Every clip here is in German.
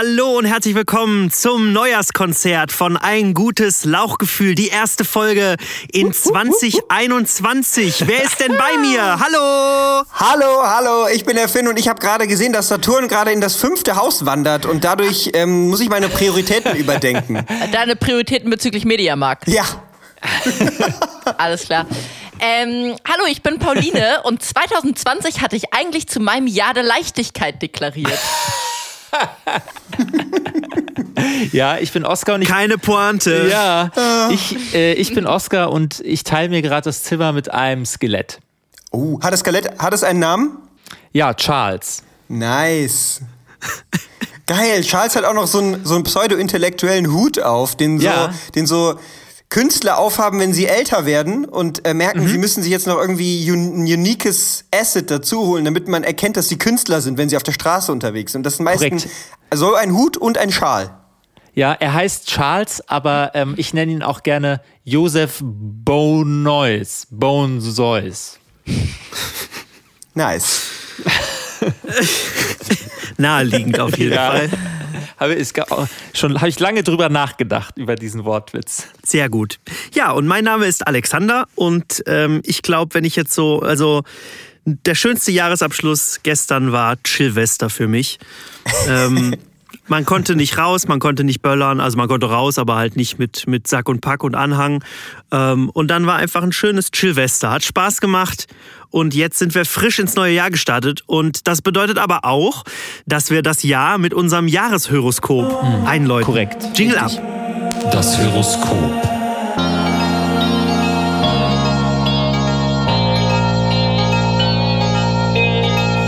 Hallo und herzlich willkommen zum Neujahrskonzert von Ein gutes Lauchgefühl. Die erste Folge in 2021. Wer ist denn bei mir? Hallo! Hallo, hallo, ich bin der Finn und ich habe gerade gesehen, dass Saturn gerade in das fünfte Haus wandert und dadurch ähm, muss ich meine Prioritäten überdenken. Deine Prioritäten bezüglich Mediamarkt. Ja. Alles klar. Ähm, hallo, ich bin Pauline und 2020 hatte ich eigentlich zu meinem Jahr der Leichtigkeit deklariert. ja, ich bin Oskar und ich. Keine Pointe. Ja, ich, äh, ich bin Oskar und ich teile mir gerade das Zimmer mit einem Skelett. Oh, hat das Skelett, hat es einen Namen? Ja, Charles. Nice. Geil, Charles hat auch noch so einen, so einen pseudo-intellektuellen Hut auf, den so, Ja. den so Künstler aufhaben, wenn sie älter werden und äh, merken, Mhm. sie müssen sich jetzt noch irgendwie un ein uniques Asset dazu holen, damit man erkennt, dass sie Künstler sind, wenn sie auf der Straße unterwegs sind. Das sind meistens so ein Hut und ein Schal. Ja, er heißt Charles, aber ähm, ich nenne ihn auch gerne Joseph Bonois. Bonsois. Nice. Naheliegend auf jeden Ja. Fall. Habe ich schon habe ich lange drüber nachgedacht über diesen Wortwitz. Sehr gut. Ja, und mein Name ist Alexander und ähm, ich glaube, wenn ich jetzt so, also der schönste Jahresabschluss gestern war Chillvester für mich. ähm, man konnte nicht raus, man konnte nicht böllern, also man konnte raus, aber halt nicht mit, mit Sack und Pack und Anhang. Ähm, und dann war einfach ein schönes Chillvester. Hat Spaß gemacht und jetzt sind wir frisch ins neue Jahr gestartet. Und das bedeutet aber auch, dass wir das Jahr mit unserem Jahreshoroskop einläuten. Korrekt. Jingle ab. Das Horoskop.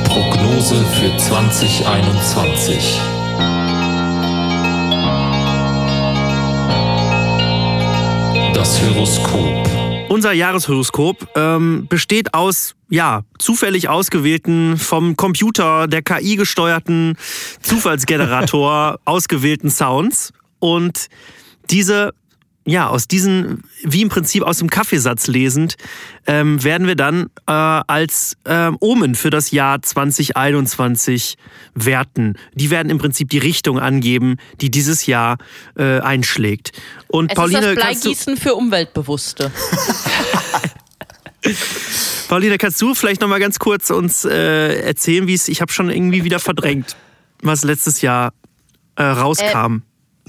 Prognose für 2021. Das Horoskop. Unser Jahreshoroskop ähm, besteht aus, ja, zufällig ausgewählten, vom Computer, der KI gesteuerten Zufallsgenerator ausgewählten Sounds. Und diese, ja, aus diesen, wie im Prinzip aus dem Kaffeesatz lesend, ähm, werden wir dann äh, als ähm, Omen für das Jahr 2021 werten. Die werden im Prinzip die Richtung angeben, die dieses Jahr äh, einschlägt. Und Es Pauline, ist das Bleigießen für Umweltbewusste. Pauline, kannst du vielleicht noch mal ganz kurz uns äh, erzählen, wie es, ich habe schon irgendwie wieder verdrängt, was letztes Jahr äh, rauskam.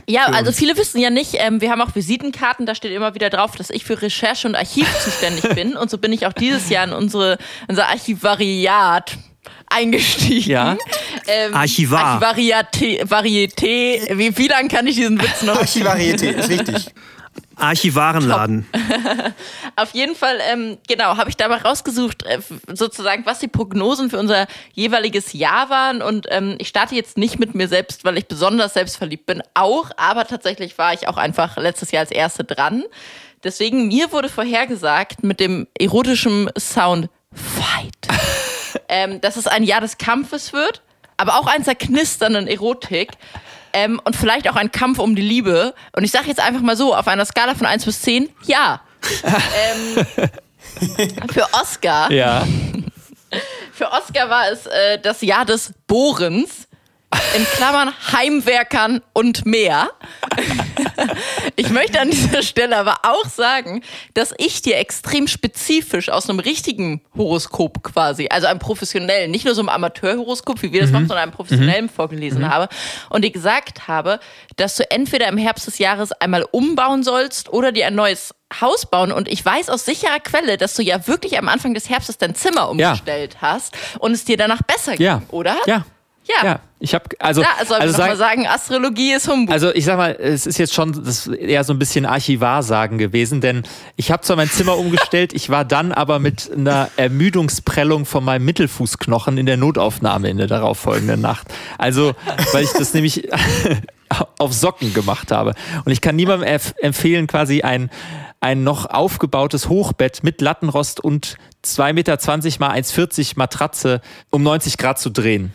Ja, also viele wissen ja nicht, ähm, wir haben auch Visitenkarten, da steht immer wieder drauf, dass ich für Recherche und Archiv zuständig bin. Und so bin ich auch dieses Jahr in unsere, unser Archivariat eingestiegen. Ja. Ähm, Archivar. Archivariate, Varieté. Wie, wie lange kann ich diesen Witz noch Archivarieté, ist richtig. Archivarenladen. Auf jeden Fall, ähm, genau, habe ich da mal rausgesucht, äh, sozusagen, was die Prognosen für unser jeweiliges Jahr waren. Und ähm, ich starte jetzt nicht mit mir selbst, weil ich besonders selbstverliebt bin, auch, aber tatsächlich war ich auch einfach letztes Jahr als Erste dran. Deswegen, mir wurde vorhergesagt mit dem erotischen Sound Fight, ähm, dass es ein Jahr des Kampfes wird, aber auch eins der knisternden Erotik. Ähm, und vielleicht auch ein Kampf um die Liebe. Und ich sage jetzt einfach mal so, auf einer Skala von 1 bis 10, ja. ähm, für Oscar, Ja. für Oscar war es äh, das Jahr des Bohrens. In Klammern Heimwerkern und mehr. Ich möchte an dieser Stelle aber auch sagen, dass ich dir extrem spezifisch aus einem richtigen Horoskop quasi, also einem professionellen, nicht nur so einem Amateurhoroskop, wie wir das machen, sondern einem professionellen vorgelesen habe und dir gesagt habe, dass du entweder im Herbst des Jahres einmal umbauen sollst oder dir ein neues Haus bauen. Und ich weiß aus sicherer Quelle, dass du ja wirklich am Anfang des Herbstes dein Zimmer umgestellt hast und es dir danach besser ging, Ja. oder? Ja. Ja. Ja. Ich habe also Ja, also, also sag- mal sagen, Astrologie ist Humbug. Also ich sag mal, es ist jetzt schon das eher so ein bisschen Archivarsagen gewesen, denn ich habe zwar mein Zimmer umgestellt, ich war dann aber mit einer Ermüdungsprellung von meinem Mittelfußknochen in der Notaufnahme in der darauffolgenden Nacht. Also, weil ich das nämlich auf Socken gemacht habe. Und ich kann niemandem empf- empfehlen, quasi ein, ein noch aufgebautes Hochbett mit Lattenrost und 2,20 Meter mal 1,40 Matratze um 90 Grad zu drehen.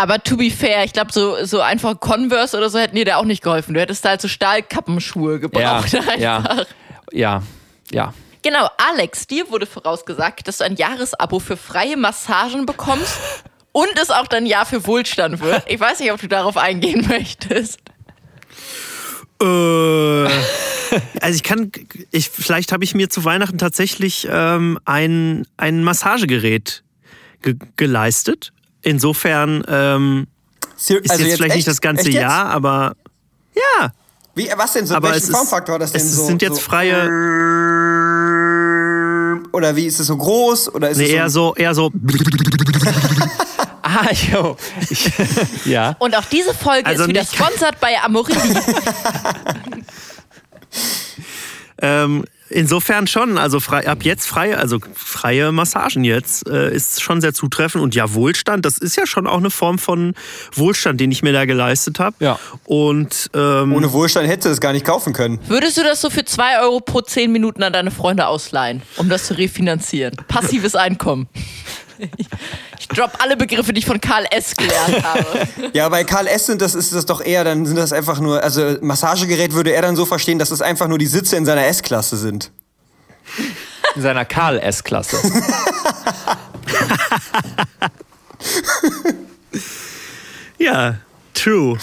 Aber to be fair, ich glaube, so, so einfach Converse oder so hätten dir da auch nicht geholfen. Du hättest da halt so Stahlkappenschuhe Ja, gebraucht. einfach. ja, ja, ja. Genau, Alex, dir wurde vorausgesagt, dass du ein Jahresabo für freie Massagen bekommst und es auch dein Jahr für Wohlstand wird. Ich weiß nicht, ob du darauf eingehen möchtest. Äh, also ich kann, ich, vielleicht habe ich mir zu Weihnachten tatsächlich ähm, ein, ein Massagegerät ge geleistet. Insofern ähm, Ser- ist also jetzt, vielleicht echt? nicht das ganze jetzt? Jahr, aber ja. Wie, was denn so? Aber welchen es ist- Formfaktor hat das denn es so? sind jetzt so, freie- Oder wie ist es so groß? Oder ist Nee, es eher so, eher so. Ah, jo. Ich, ja. Und auch diese Folge Also ist wieder sponsert bei Amorelie. Ähm, insofern schon, also frei, ab jetzt freie, also freie Massagen jetzt äh, ist schon sehr zutreffend und ja Wohlstand, das ist ja schon auch eine Form von Wohlstand, den ich mir da geleistet habe. Ja. Und ähm, Ohne Wohlstand hättest du es gar nicht kaufen können. Würdest du das so für 2 Euro pro 10 Minuten an deine Freunde ausleihen, um das zu refinanzieren? Passives Einkommen. Ich, drop alle Begriffe, die ich von Karl S. gelernt habe. Ja, bei Karl S. sind das, ist das doch eher, dann sind das einfach nur, also Massagegerät würde er dann so verstehen, dass es einfach nur die Sitze in seiner S-Klasse sind. In seiner Karl-S-Klasse. ja, true.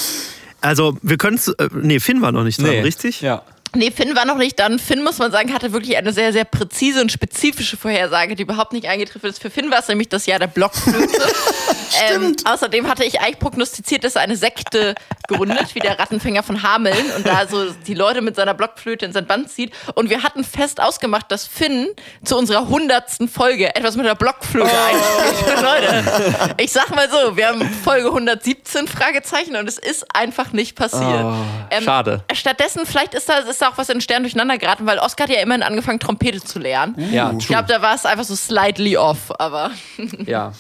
Also wir können es, äh, nee, Finn war noch nicht dran, richtig? Ja. Nee, Finn war noch nicht dann. Finn, muss man sagen, hatte wirklich eine sehr, sehr präzise und spezifische Vorhersage, die überhaupt nicht eingetroffen ist. Für Finn war es nämlich das Jahr der Blockflöte. ähm, außerdem hatte ich eigentlich prognostiziert, dass er eine Sekte gründet, wie der Rattenfänger von Hameln und da so die Leute mit seiner Blockflöte in sein Band zieht. Und wir hatten fest ausgemacht, dass Finn zu unserer hundertsten Folge etwas mit der Blockflöte einspielt. Leute, ich sag mal so, wir haben Folge 117 Fragezeichen und es ist einfach nicht passiert. Ähm, schade. Stattdessen, vielleicht ist da, ist da auch was in den Stern durcheinander geraten, weil Oscar hat ja immerhin angefangen, Trompete zu lernen. Ja, Ich glaube, da war es einfach so slightly off, aber ja.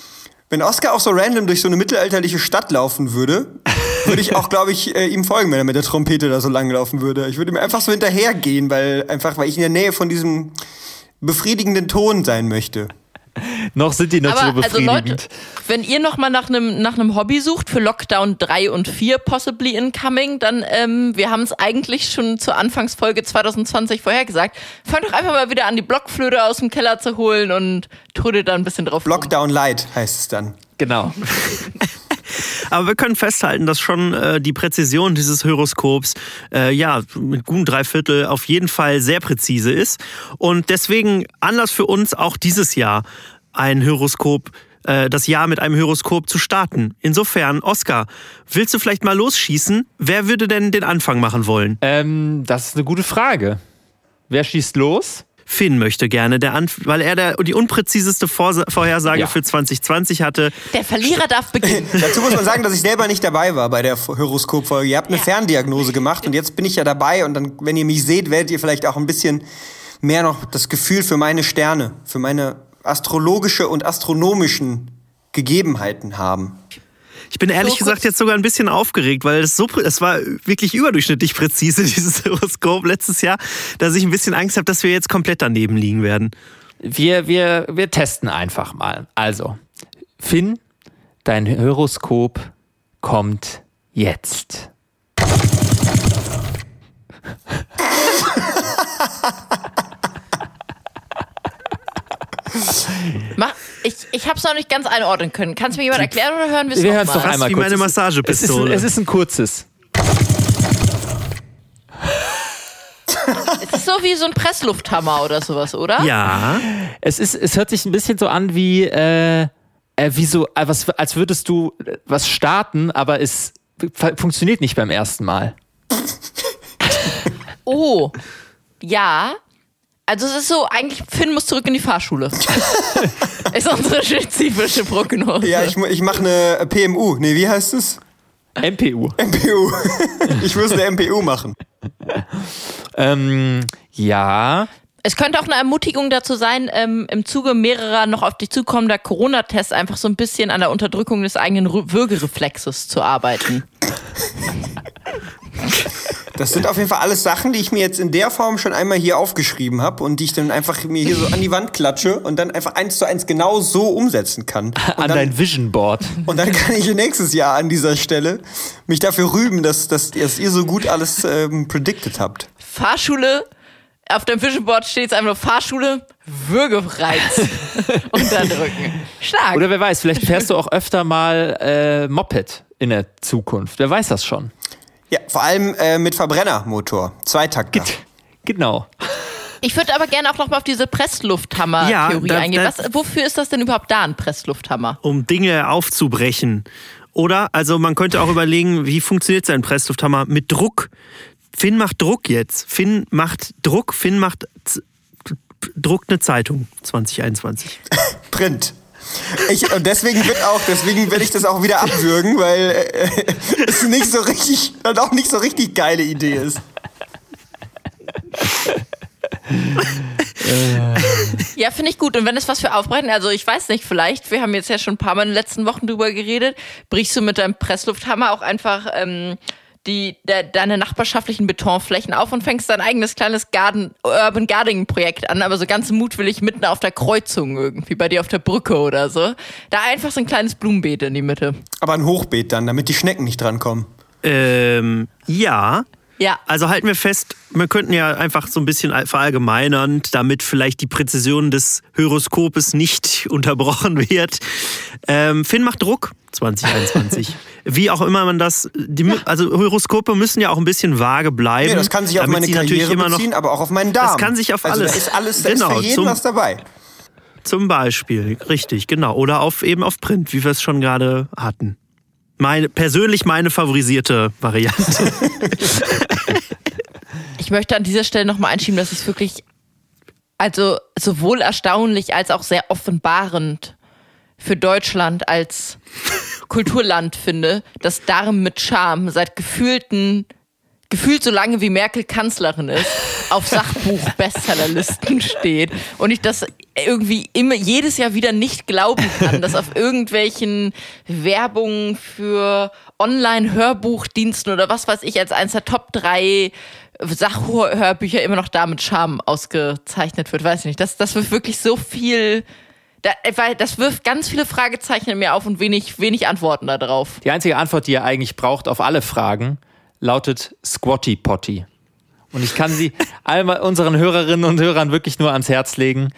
Wenn Oscar auch so random durch so eine mittelalterliche Stadt laufen würde, würde ich auch, glaube ich, äh, ihm folgen, wenn er mit der Trompete da so lang laufen würde. Ich würde ihm einfach so hinterhergehen, weil einfach, weil ich in der Nähe von diesem befriedigenden Ton sein möchte. Noch sind die nicht so Aber also befriedigend. Leute, wenn ihr noch mal nach einem nach einem Hobby sucht für Lockdown 3 und 4 possibly incoming, dann ähm, wir haben es eigentlich schon zur Anfangsfolge 2020 vorhergesagt. Fangt doch einfach mal wieder an, die Blockflöte aus dem Keller zu holen und trödelt da ein bisschen drauf. rum. Lockdown Light heißt es dann. genau. Aber wir können festhalten, dass schon äh, die Präzision dieses Horoskops äh, ja mit guten Dreiviertel auf jeden Fall sehr präzise ist. Und deswegen Anlass für uns auch dieses Jahr ein Horoskop, äh, das Jahr mit einem Horoskop zu starten. Insofern, Oskar, willst du vielleicht mal losschießen? Wer würde denn den Anfang machen wollen? Ähm, das ist eine gute Frage. Wer schießt los? Finn möchte gerne, der Anf weil er der, die unpräziseste Vorsa Vorhersage Ja. für 2020 hatte. Der Verlierer darf beginnen. Dazu muss man sagen, dass ich selber nicht dabei war bei der Horoskopfolge. Ihr habt eine Ferndiagnose gemacht und jetzt bin ich ja dabei und dann, wenn ihr mich seht, werdet ihr vielleicht auch ein bisschen mehr noch das Gefühl für meine Sterne, für meine astrologische und astronomischen Gegebenheiten haben. Ich bin ehrlich So gesagt jetzt sogar ein bisschen aufgeregt, weil es so, es war wirklich überdurchschnittlich präzise, dieses Horoskop letztes Jahr, dass ich ein bisschen Angst habe, dass wir jetzt komplett daneben liegen werden. Wir, wir, wir testen einfach mal. Also, Finn, dein Horoskop kommt jetzt. Mach, ich ich habe es noch nicht ganz einordnen können. Kannst du mir jemand erklären oder hören wir es Wir noch hören es doch einmal wie kurz. meine Es ist- Massagepistole. Es ist, ein- es ist ein kurzes. Es ist so wie so ein Presslufthammer oder sowas, oder? Ja, Es, ist, es hört sich ein bisschen so an wie, äh, äh, wie so, äh, was, als würdest du äh, was starten, aber es fu- funktioniert nicht beim ersten Mal. Oh, ja. Also es ist so, eigentlich, Finn muss zurück in die Fahrschule. ist unsere spezifische Prognose. Ja, ich, ich mache eine PMU. Nee, wie heißt es? MPU. MPU. ich muss eine MPU machen. Ähm, ja. Es könnte auch eine Ermutigung dazu sein, ähm, im Zuge mehrerer noch auf dich zukommender Corona-Tests einfach so ein bisschen an der Unterdrückung des eigenen Würgereflexes zu arbeiten. Das sind auf jeden Fall alles Sachen, die ich mir jetzt in der Form schon einmal hier aufgeschrieben habe und die ich dann einfach mir hier so an die Wand klatsche und dann einfach eins zu eins genau so umsetzen kann. Und An dann, dein Vision Board. und dann kann ich nächstes Jahr an dieser Stelle mich dafür rühmen, dass, dass, dass ihr so gut alles ähm, predicted habt. Fahrschule auf dem Vision Board steht es einfach nur Fahrschule, Würgereiz unterdrücken. Stark. Oder wer weiß, vielleicht fährst du auch öfter mal äh, Moped in der Zukunft. Wer weiß das schon? Ja, vor allem äh, mit Verbrennermotor. Zweitakter. Genau. Ich würde aber gerne auch noch mal auf diese Presslufthammer-Theorie Ja, eingehen. Was, wofür ist das denn überhaupt da, ein Presslufthammer? um Dinge aufzubrechen. Oder, also man könnte auch überlegen, wie funktioniert sein Presslufthammer mit Druck? Finn macht Druck jetzt. Finn macht Druck, Finn macht Z druckt eine Zeitung 2021. Print. Ich, und deswegen wird auch, deswegen werde ich das auch wieder abwürgen, weil äh, es nicht so richtig, und auch nicht so richtig geile Idee ist. Ja, finde ich gut. Und wenn es was für Aufbrechen, also ich weiß nicht, vielleicht, wir haben jetzt ja schon ein paar Mal in den letzten Wochen drüber geredet, brichst du mit deinem Presslufthammer auch einfach ähm, die, de, deine nachbarschaftlichen Betonflächen auf und fängst dein eigenes kleines Garden, Urban Gardening Projekt an, aber so ganz mutwillig mitten auf der Kreuzung irgendwie, bei dir auf der Brücke oder so. Da einfach so ein kleines Blumenbeet in die Mitte. Aber ein Hochbeet dann, damit die Schnecken nicht drankommen. Ähm, ja. Ja. Also halten wir fest, wir könnten ja einfach so ein bisschen verallgemeinern, damit vielleicht die Präzision des Horoskopes nicht unterbrochen wird. Ähm, Finn macht Druck 2021. Wie auch immer man das, die, mü- also Horoskope müssen ja auch ein bisschen vage bleiben. Nee, das kann sich auf meine Karriere immer noch beziehen, aber auch auf meinen Darm. Das kann sich auf also alles- Da ist alles, da ist Genau, für jeden zum- was dabei. Zum Beispiel, richtig, genau. Oder auf eben auf Print, wie wir es schon gerade hatten. Meine, persönlich meine favorisierte Variante. Ich möchte an dieser Stelle nochmal einschieben, dass es wirklich, also sowohl erstaunlich als auch sehr offenbarend für Deutschland als Kulturland finde, dass Darm mit Charme seit gefühlten, gefühlt so lange wie Merkel Kanzlerin ist, auf Sachbuch-Bestsellerlisten steht. Und ich das irgendwie immer jedes Jahr wieder nicht glauben kann, dass auf irgendwelchen Werbungen für Online-Hörbuchdiensten oder was weiß ich als eines der Top 3 Sachhörbücher immer noch da mit Charme ausgezeichnet wird. Weiß ich nicht. Das, das wirft wirklich so viel. Das wirft ganz viele Fragezeichen in mir auf und wenig, wenig Antworten darauf. Die einzige Antwort, die ihr eigentlich braucht auf alle Fragen, lautet Squatty Potty. Und ich kann sie all unseren Hörerinnen und Hörern wirklich nur ans Herz legen.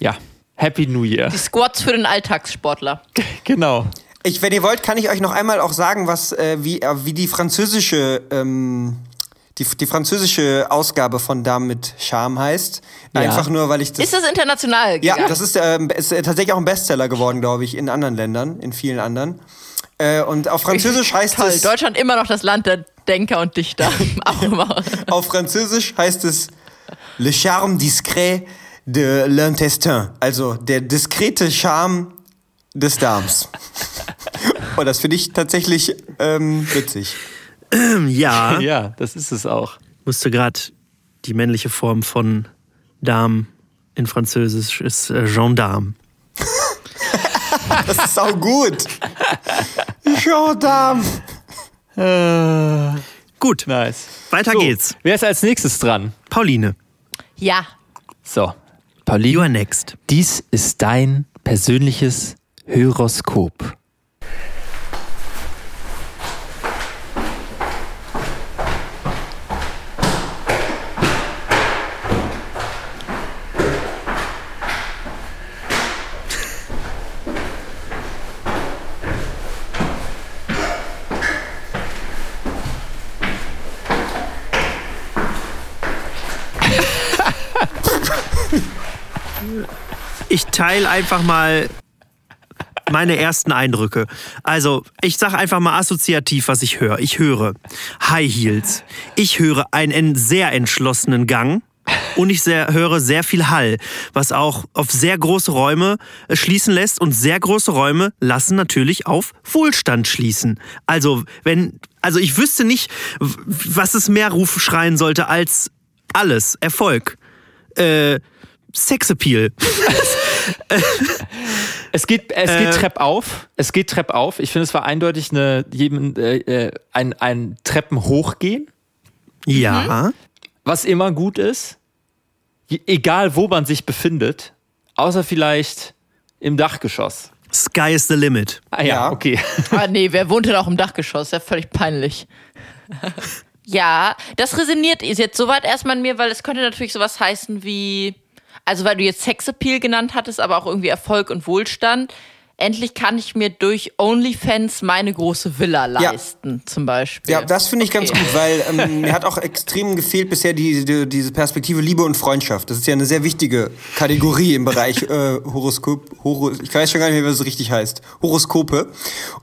Ja, Happy New Year. Die Squats für den Alltagssportler. Genau. Ich, wenn ihr wollt, kann ich euch noch einmal auch sagen, was, äh, wie, äh, wie die französische, ähm, die, die französische Ausgabe von Dame mit Charme heißt. Ja. Einfach nur, weil ich das. Ist das international ja, gegangen? das ist, äh, ist tatsächlich auch ein Bestseller geworden, glaube ich, in anderen Ländern, in vielen anderen. Äh, und auf Französisch heißt Toll. es. Deutschland immer noch das Land der Denker und Dichter. Auch immer. Auf Französisch heißt es Le charme discret de l'intestin. Also der diskrete Charme des Darms. Und das finde ich tatsächlich ähm, witzig. ja, Ja, das ist es auch. musste gerade die männliche Form von Dame in Französisch ist äh, Gendarme. Das ist sau gut. Gendarme. Gut, Nice. weiter So, geht's. Wer ist als nächstes dran? Pauline, Ja. So, Pauline. you are next. Dies ist dein persönliches Horoskop. Ich teile einfach mal meine ersten Eindrücke. Also, ich sage einfach mal assoziativ, was ich höre. Ich höre High Heels. Ich höre einen en- sehr entschlossenen Gang. Und ich sehr, höre sehr viel Hall, was auch auf sehr große Räume äh, schließen lässt. Und sehr große Räume lassen natürlich auf Wohlstand schließen. Also, wenn, also ich wüsste nicht, was es mehr Ruf schreien sollte als alles. Erfolg. Äh, Sexappeal. Es geht, es Äh, geht Trepp auf. Es geht Trepp auf. Ich finde, es war eindeutig eine, äh, äh, ein, ein Treppen hochgehen, Ja. was immer gut ist. Egal, wo man sich befindet. Außer vielleicht im Dachgeschoss. Sky is the limit. Ah ja, Ja. okay. Ah, nee, wer wohnt denn auch im Dachgeschoss? Ja, völlig peinlich. Ja, das resoniert jetzt soweit erstmal an mir, weil es könnte natürlich sowas heißen wie, also weil du jetzt Sexappeal genannt hattest, aber auch irgendwie Erfolg und Wohlstand. Endlich kann ich mir durch OnlyFans meine große Villa leisten, zum Beispiel. Ja, das finde ich ganz Okay. gut, weil ähm, mir hat auch extrem gefehlt bisher die, die, diese Perspektive Liebe und Freundschaft. Das ist ja eine sehr wichtige Kategorie im Bereich äh, Horoskop. Horos, ich weiß schon gar nicht mehr, wie es richtig heißt. Horoskope.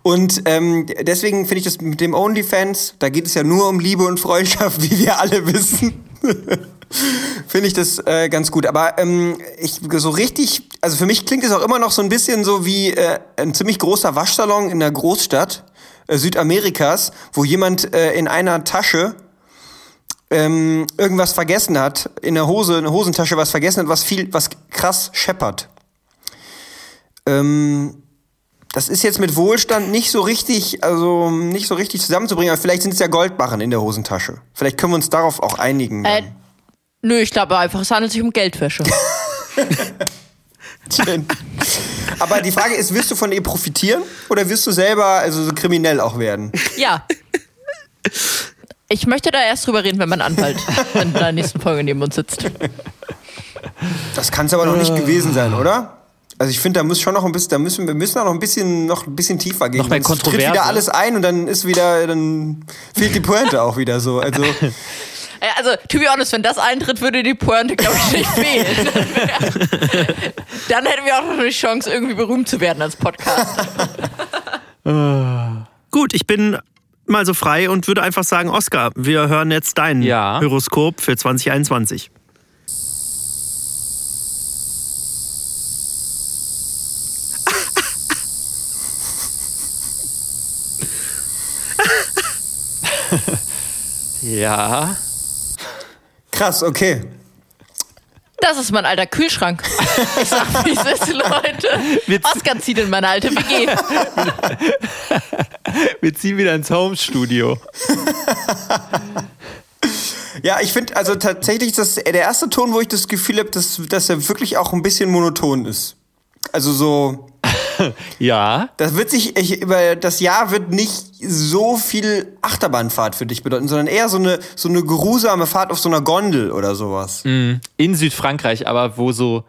Und ähm, deswegen finde ich das mit dem OnlyFans, da geht es ja nur um Liebe und Freundschaft, wie wir alle wissen. Finde ich das äh, ganz gut. Aber ähm, ich so richtig, also für mich klingt es auch immer noch so ein bisschen so wie äh, ein ziemlich großer Waschsalon in der Großstadt äh, Südamerikas, wo jemand äh, in einer Tasche ähm, irgendwas vergessen hat, in der Hose, in der Hosentasche was vergessen hat, was viel, was krass scheppert. Ähm, das ist jetzt mit Wohlstand nicht so richtig, also nicht so richtig zusammenzubringen, aber vielleicht sind es ja Goldbarren in der Hosentasche. Vielleicht können wir uns darauf auch einigen. Äh, nö, ich glaube einfach, es handelt sich um Geldwäsche. Aber die Frage ist, wirst du von ihr profitieren oder wirst du selber also so kriminell auch werden? ja. Ich möchte da erst drüber reden, wenn mein Anwalt in der nächsten Folge neben uns sitzt. Das kann es aber noch nicht gewesen sein, oder? Also ich finde, da muss schon noch ein bisschen, da müssen wir müssen da noch ein bisschen noch ein bisschen tiefer gehen. Noch mehr Sonst tritt Kontroverse. wieder alles ein und dann ist wieder, dann fehlt die Pointe auch wieder so. Also Äh, Also, to be honest, wenn das eintritt, würde die Pointe, glaube ich, nicht fehlen. Dann hätten wir auch noch eine Chance, irgendwie berühmt zu werden als Podcast. Gut, ich bin mal so frei und würde einfach sagen, Oskar, wir hören jetzt dein Ja. Horoskop für 2021. Ja. krass, okay. Das ist mein alter Kühlschrank. Ich sag, wie es ist, Leute. Oskar zieht in meine alte WG. Wir ziehen wieder ins Homestudio. Ja, ich finde also tatsächlich ist das der erste Ton, wo ich das Gefühl habe, dass, dass er wirklich auch ein bisschen monoton ist. Also so, Ja. das wird sich, ich, über das Jahr wird nicht so viel Achterbahnfahrt für dich bedeuten, sondern eher so eine, so eine geruhsame Fahrt auf so einer Gondel oder sowas. In Südfrankreich, aber wo so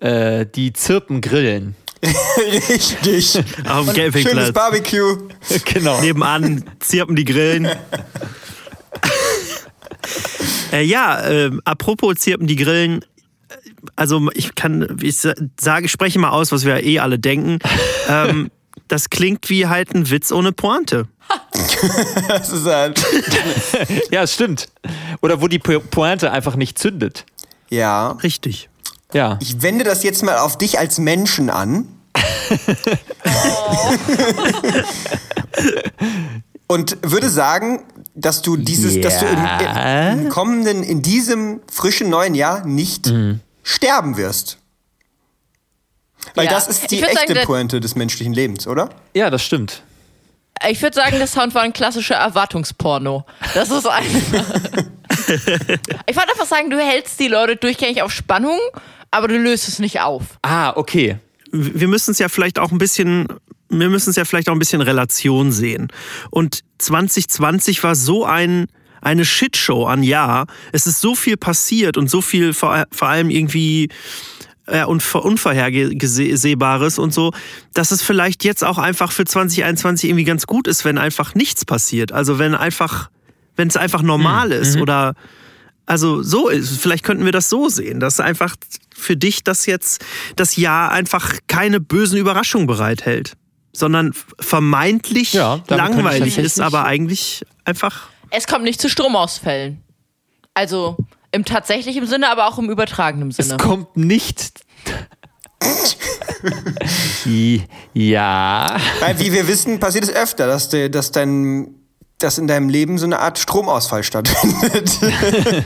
äh, die Zirpen grillen. Richtig. Auf dem Schönes Campingplatz. Barbecue. genau. Nebenan zirpen die Grillen. äh, ja, äh, apropos zirpen die Grillen. Also ich kann, ich sa- sage, ich spreche mal aus, was wir eh alle denken. Ähm, das klingt wie halt ein Witz ohne Pointe. Das ist halt. Ja, es stimmt. Oder wo die Po- Pointe einfach nicht zündet. Ja. Richtig. Ja. Ich wende das jetzt mal auf dich als Menschen an. Und würde sagen, dass du dieses, dass du im, im kommenden, in diesem frischen neuen Jahr nicht sterben wirst. Weil Ja. das ist die echte sagen, Pointe des menschlichen Lebens, oder? Ja, das stimmt. Ich würde sagen, der Sound war ein klassischer Erwartungsporno. Das ist ein. ich wollte einfach sagen, du hältst die Leute durchgängig auf Spannung, aber du löst es nicht auf. Ah, okay. wir müssen es ja vielleicht auch ein bisschen, wir müssen es ja vielleicht auch ein bisschen Relation sehen. Und 2020 war so ein eine Shitshow an Jahr. Es ist so viel passiert und so viel vor, vor allem irgendwie äh, und Unvorhersehbares und so, dass es vielleicht jetzt auch einfach für 2021 irgendwie ganz gut ist, wenn einfach nichts passiert. Also wenn einfach, wenn es einfach normal ist oder also so ist, vielleicht könnten wir das so sehen, dass einfach für dich das jetzt das Jahr einfach keine bösen Überraschungen bereithält, sondern vermeintlich Ja, langweilig ist, aber eigentlich einfach Es kommt nicht zu Stromausfällen. Also im tatsächlichen Sinne, aber auch im übertragenen Es Sinne. kommt nicht. Ja. Weil, wie wir wissen, passiert es öfter, dass, de, dass, dein, dass in deinem Leben so eine Art Stromausfall stattfindet.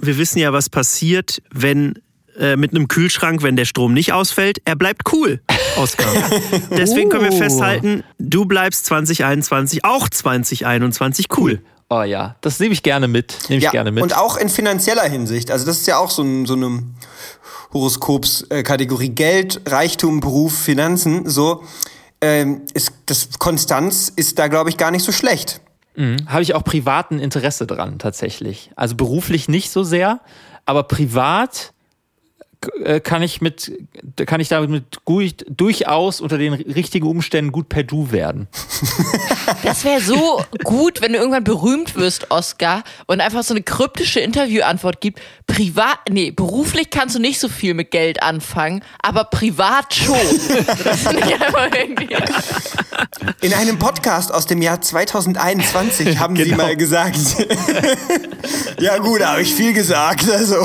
wir wissen ja, was passiert, wenn äh, mit einem Kühlschrank, wenn der Strom nicht ausfällt, er bleibt cool, Oskar. Deswegen können wir Oh. festhalten, du bleibst 2021, auch 2021 cool. Oh ja, das nehme ich gerne mit. Nehme ich ja, gerne mit. und auch in finanzieller Hinsicht. Also das ist ja auch so, ein, so eine Horoskopskategorie Geld, Reichtum, Beruf, Finanzen. So, ähm, ist, das Konstanz ist da, glaube ich, gar nicht so schlecht. Habe ich auch privaten Interesse dran, tatsächlich. Also beruflich nicht so sehr, aber privat kann ich mit, kann ich damit mit gut, durchaus unter den richtigen Umständen gut per Du werden. Das wäre so gut, wenn du irgendwann berühmt wirst, Oscar, und einfach so eine kryptische Interviewantwort gibt. Privat, nee, beruflich kannst du nicht so viel mit Geld anfangen, aber privat schon. Das finde ich einfach irgendwie. In einem Podcast aus dem Jahr 2021 haben Sie Genau. mal gesagt. ja gut, da habe ich viel gesagt. Also.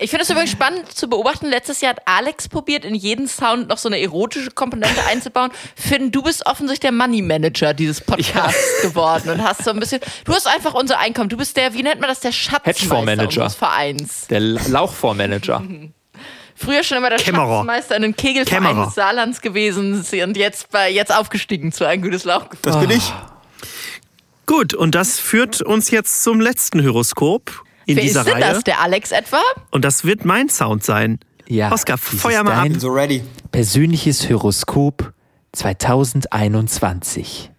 Ich finde es übrigens spannend zu beobachten. Letztes Jahr hat Alex probiert, in jeden Sound noch so eine erotische Komponente einzubauen. Finn, du bist offensichtlich der Money Manager dieses Podcasts geworden und hast so ein bisschen. Du hast einfach unser Einkommen. Du bist der, wie nennt man das, der Schatzmeister unseres Vereins. Der Lauchfondsmanager. Früher schon immer der Kämmerer. Schatzmeister in den Kegelverein Kämmerer. des Saarlands gewesen und jetzt, bei, jetzt aufgestiegen zu ein gutes Lauchgefühl. Das bin ich. Gut, und das führt uns jetzt zum letzten Horoskop in Wer dieser ist denn Reihe. das? Der Alex etwa? Und das wird mein Sound sein. Ja, Oscar, dieses feuer mal ab. dein So ready. Persönliches Horoskop 2021.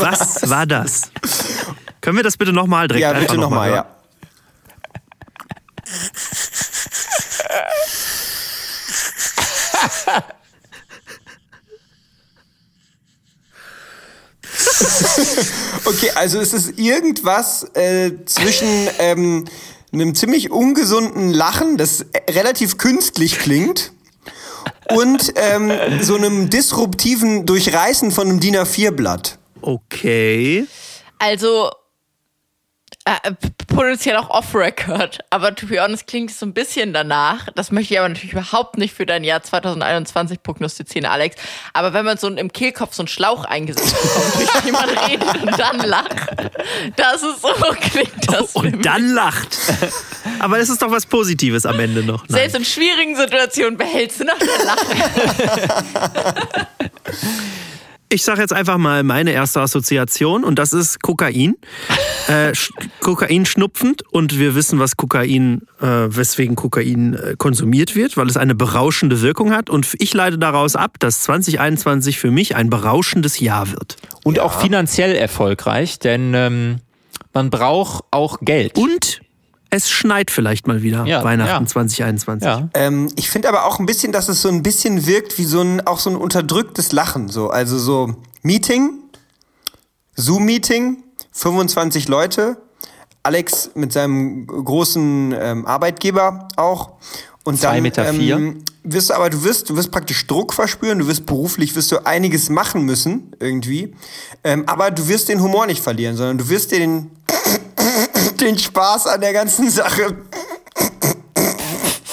Was war das? Können wir das bitte nochmal direkt Ja, bitte noch mal nochmal, hören? ja. Okay, also es ist irgendwas äh, zwischen ähm, einem ziemlich ungesunden Lachen, das äh, relativ künstlich klingt, und ähm, so einem disruptiven Durchreißen von einem DIN A4-Blatt. Okay. Also äh, potenziell auch off-Record, aber to be honest klingt es so ein bisschen danach. Das möchte ich aber natürlich überhaupt nicht für dein Jahr 2021 prognostizieren, Alex. Aber wenn man so im Kehlkopf so einen Schlauch eingesetzt bekommt, durch den man redet und dann lacht, das ist so, klingt das mich. Und dann lacht. Aber es ist doch was Positives am Ende noch. Nein. Selbst in schwierigen Situationen behältst du noch den Lachen. Ich sage jetzt einfach mal meine erste Assoziation und das ist Kokain. äh, Sch- Kokain schnupfend und wir wissen, was Kokain, äh, weswegen Kokain äh, konsumiert wird, weil es eine berauschende Wirkung hat. Und ich leite daraus ab, dass 2021 für mich ein berauschendes Jahr wird. Und auch finanziell erfolgreich, denn ähm, man braucht auch Geld. Und es schneit vielleicht mal wieder Ja, Weihnachten ja. 2021. ja. Ähm, ich finde aber auch ein bisschen, dass es so ein bisschen wirkt wie so ein, auch so ein unterdrücktes Lachen. So. Also so Meeting, Zoom-Meeting, 25 Leute, Alex mit seinem großen ähm, Arbeitgeber auch. Und Zwei dann Meter vier. Ähm, wirst du aber du wirst, du wirst praktisch Druck verspüren, du wirst beruflich wirst du einiges machen müssen, irgendwie. Ähm, aber du wirst den Humor nicht verlieren, sondern du wirst dir den, den Spaß an der ganzen Sache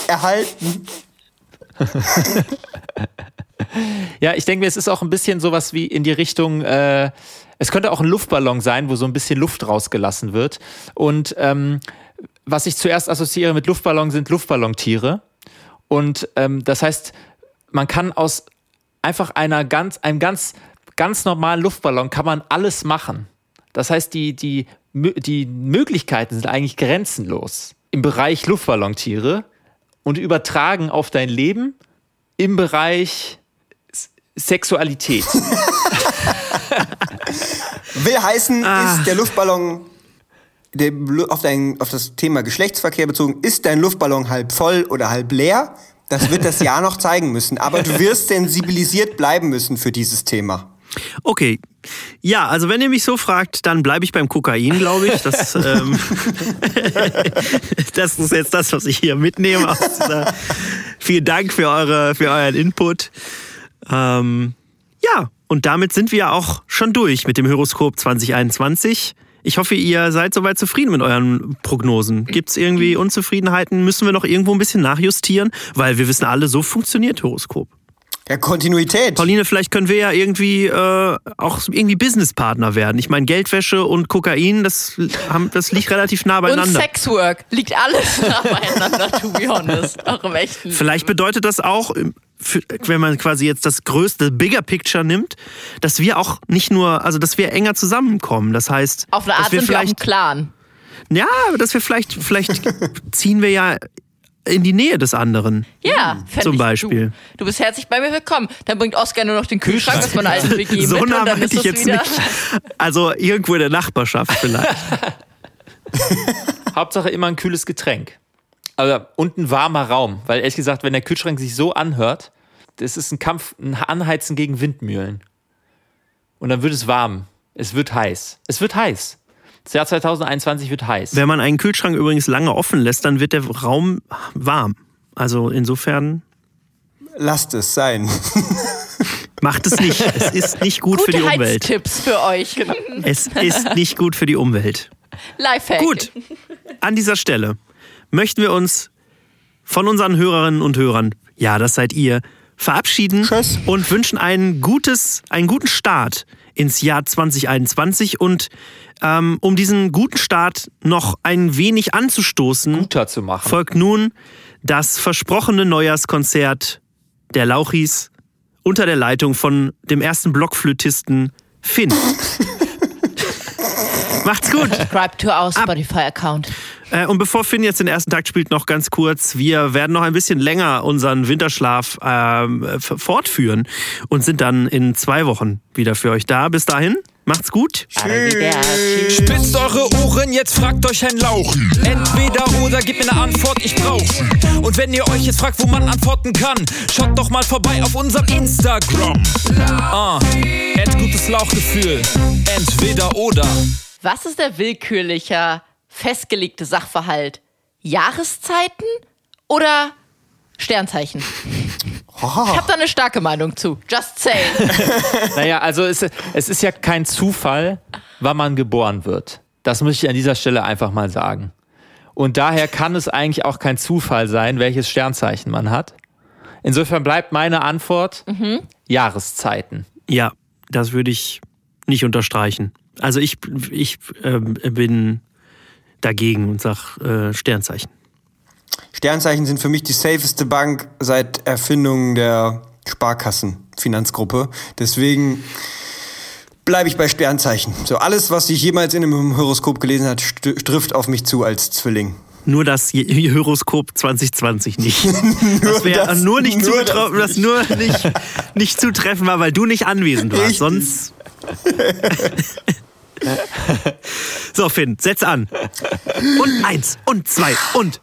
erhalten. Ja, ich denke mir, es ist auch ein bisschen sowas wie in die Richtung, äh, es könnte auch ein Luftballon sein, wo so ein bisschen Luft rausgelassen wird. Und ähm, was ich zuerst assoziiere mit Luftballon sind Luftballontiere. Und ähm, das heißt, man kann aus einfach einer ganz, einem ganz, ganz normalen Luftballon kann man alles machen. Das heißt, die, die, die Möglichkeiten sind eigentlich grenzenlos im Bereich Luftballontiere und übertragen auf dein Leben im Bereich Sexualität. Will heißen, Ah. ist der Luftballon auf, dein, auf das Thema Geschlechtsverkehr bezogen, ist dein Luftballon halb voll oder halb leer? Das wird das Jahr noch zeigen müssen. Aber du wirst sensibilisiert bleiben müssen für dieses Thema. Okay. Ja, also wenn ihr mich so fragt, dann bleibe ich beim Kokain, glaube ich. Das, ähm, das ist jetzt das, was ich hier mitnehme. Aus dieser Vielen Dank für, eure, für euren Input. Ähm, ja, und damit sind wir auch schon durch mit dem Horoskop 2021. Ich hoffe, ihr seid soweit zufrieden mit euren Prognosen. Gibt es irgendwie Unzufriedenheiten? Müssen wir noch irgendwo ein bisschen nachjustieren? Weil wir wissen alle, so funktioniert Horoskop. Ja, Kontinuität. Pauline, vielleicht können wir ja irgendwie äh, auch irgendwie Businesspartner werden. Ich meine, Geldwäsche und Kokain, das, haben, das liegt relativ nah Und beieinander. Sexwork liegt alles nah beieinander, to be honest. Auch im echten. Vielleicht bedeutet das auch, für- wenn man quasi jetzt das größte Bigger Picture nimmt, dass wir auch nicht nur, also dass wir enger zusammenkommen. Das heißt, Auf eine dass Art wir sind wir auch ein vielleicht, Clan. ja, dass wir vielleicht, vielleicht ziehen wir ja in die Nähe des anderen. Ja, fänd Zum Beispiel. Du, du bist herzlich bei mir willkommen. Dann bringt Oskar nur noch den Kühlschrank aus meiner alten WG so mit nah und dann meinte ich jetzt wieder. nicht. Also irgendwo in der Nachbarschaft vielleicht. Hauptsache immer ein kühles Getränk. Aber und ein warmer Raum, weil ehrlich gesagt, wenn der Kühlschrank sich so anhört, das ist ein Kampf, ein Anheizen gegen Windmühlen. Und dann wird es warm. Es wird heiß. Es wird heiß. Das Jahr 2021 wird heiß. Wenn man einen Kühlschrank übrigens lange offen lässt, dann wird der Raum warm. Also insofern Lasst es sein. macht es nicht. Es ist nicht gut für die Gute Umwelt. Heiztipps für euch. Es ist nicht gut für die Umwelt. Lifehack. Gut, an dieser Stelle möchten wir uns von unseren Hörerinnen und Hörern, ja, das seid ihr, verabschieden Tschüss. und wünschen ein gutes, einen guten Start ins Jahr 2021 und ähm, um diesen guten Start noch ein wenig anzustoßen, guter zu machen. folgt nun das versprochene Neujahrskonzert der Lauchis unter der Leitung von dem ersten Blockflötisten Finn. Macht's gut! Subscribe to our Spotify-Account. Äh, und bevor Finn jetzt den ersten Takt spielt, noch ganz kurz. Wir werden noch ein bisschen länger unseren Winterschlaf f- fortführen und sind dann in zwei Wochen wieder für euch da. Bis dahin, macht's gut. Arrivederci. Spitzt eure Ohren, jetzt fragt euch ein Lauch. Entweder oder, gebt mir eine Antwort, ich brauch. Und wenn ihr euch jetzt fragt, wo man antworten kann, schaut doch mal vorbei auf unserem Instagram. Ah, add gutes Lauchgefühl. Entweder oder. Was ist der willkürlicher, festgelegte Sachverhalt? Jahreszeiten oder Sternzeichen? Ich habe da eine starke Meinung zu. Just say. Naja, also es, es ist ja kein Zufall, wann man geboren wird. Das muss ich an dieser Stelle einfach mal sagen. Und daher kann es eigentlich auch kein Zufall sein, welches Sternzeichen man hat. Insofern bleibt meine Antwort Jahreszeiten. Ja, das würde ich nicht unterstreichen. Also ich, ich ähm, bin dagegen und sag äh, Sternzeichen. Sternzeichen sind für mich die safeste Bank seit Erfindung der Sparkassenfinanzgruppe. Deswegen bleibe ich bei Sternzeichen. So alles, was ich jemals in einem Horoskop gelesen habe, trifft auf mich zu als Zwilling. Nur das Horoskop 2020 nicht. das wäre nur nicht nur zugetroffen, das das, nur nicht, nicht zutreffen war, weil du nicht anwesend warst. Sonst. so, Finn, setz an. Und eins und zwei und.